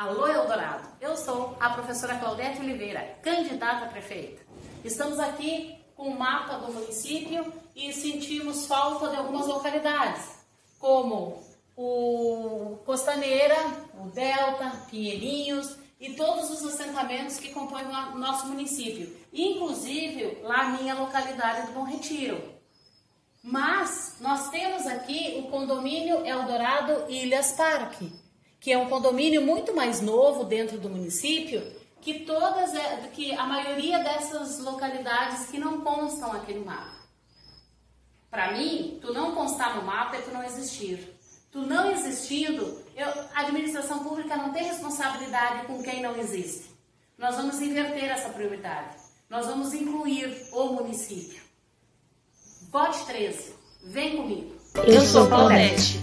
Alô Eldorado, eu sou a professora Claudete Oliveira, candidata a prefeita. Estamos aqui com o mapa do município e sentimos falta de algumas localidades, como o Costaneira, o Delta, Pinheirinhos e todos os assentamentos que compõem o nosso município, inclusive lá minha localidade do Bom Retiro. Mas nós temos aqui o condomínio Eldorado Ilhas Parque, que é um condomínio muito mais novo dentro do município, que todas é, que a maioria dessas localidades que não constam aqui no mapa. Para mim, tu não constar no mapa é tu não existir. Tu não existindo, eu, a administração pública não tem responsabilidade com quem não existe. Nós vamos inverter essa prioridade. Nós vamos incluir o município. Vote 13. Vem comigo. Eu sou Claudete.